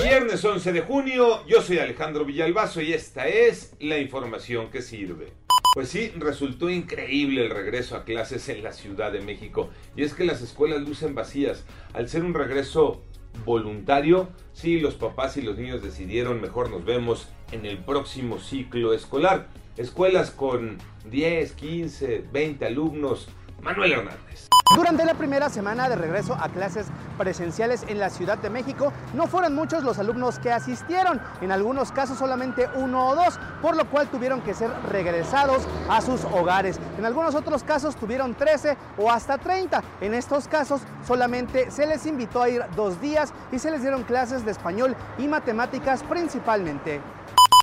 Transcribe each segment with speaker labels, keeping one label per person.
Speaker 1: Viernes 11 de junio, yo soy Alejandro Villalbazo y esta es la información que sirve. Pues sí, resultó increíble el regreso a clases en la Ciudad de México. Y es que las escuelas lucen vacías. Al ser un regreso voluntario, sí, los papás y los niños decidieron mejor nos vemos en el próximo ciclo escolar. Escuelas con 10, 15, 20 alumnos. Manuel Hernández.
Speaker 2: Durante la primera semana de regreso a clases presenciales en la Ciudad de México, no fueron muchos los alumnos que asistieron, en algunos casos solamente uno o dos, por lo cual tuvieron que ser regresados a sus hogares. En algunos otros casos tuvieron 13 o hasta 30. En estos casos solamente se les invitó a ir dos días y se les dieron clases de español y matemáticas principalmente.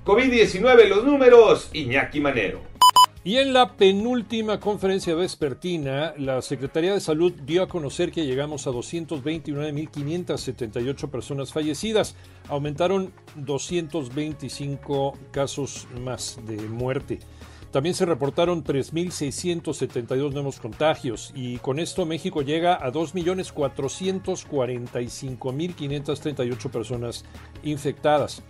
Speaker 1: COVID-19, los números, Iñaki Manero.
Speaker 3: Y en la penúltima conferencia vespertina, la Secretaría de Salud dio a conocer que llegamos a 229.578 personas fallecidas. Aumentaron 225 casos más de muerte. También se reportaron 3.672 nuevos contagios y con esto México llega a 2.445.538 personas infectadas.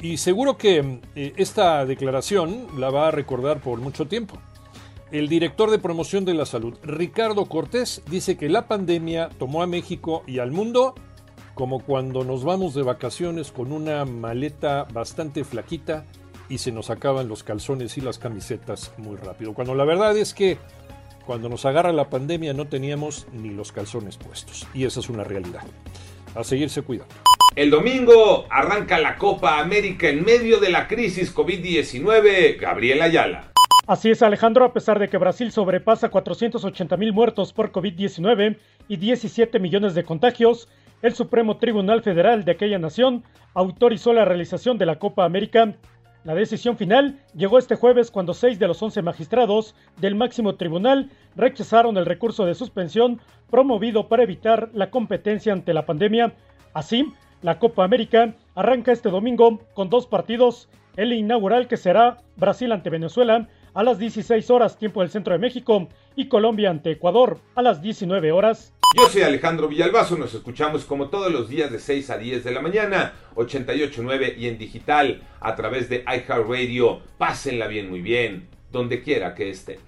Speaker 3: Y seguro que eh, esta declaración la va a recordar por mucho tiempo. El director de promoción de la salud, Ricardo Cortés, dice que la pandemia tomó a México y al mundo como cuando nos vamos de vacaciones con una maleta bastante flaquita y se nos acaban los calzones y las camisetas muy rápido. Cuando la verdad es que cuando nos agarra la pandemia no teníamos ni los calzones puestos. Y esa es una realidad. A seguirse cuidando.
Speaker 1: El domingo arranca la Copa América en medio de la crisis COVID-19. Gabriel Ayala.
Speaker 4: Así es, Alejandro, a pesar de que Brasil sobrepasa 480 mil muertos por COVID-19 y 17 millones de contagios, el Supremo Tribunal Federal de aquella nación autorizó la realización de la Copa América. La decisión final llegó este jueves cuando seis de los 11 magistrados del máximo tribunal rechazaron el recurso de suspensión promovido para evitar la competencia ante la pandemia. Así, la Copa América arranca este domingo con dos partidos. El inaugural que será Brasil ante Venezuela a las 16 horas tiempo del centro de México y Colombia ante Ecuador a las 19 horas.
Speaker 1: Yo soy Alejandro Villalbazo, nos escuchamos como todos los días de 6 a 10 de la mañana, 88.9 y en digital a través de iHeartRadio. Pásenla bien, muy bien, donde quiera que estén.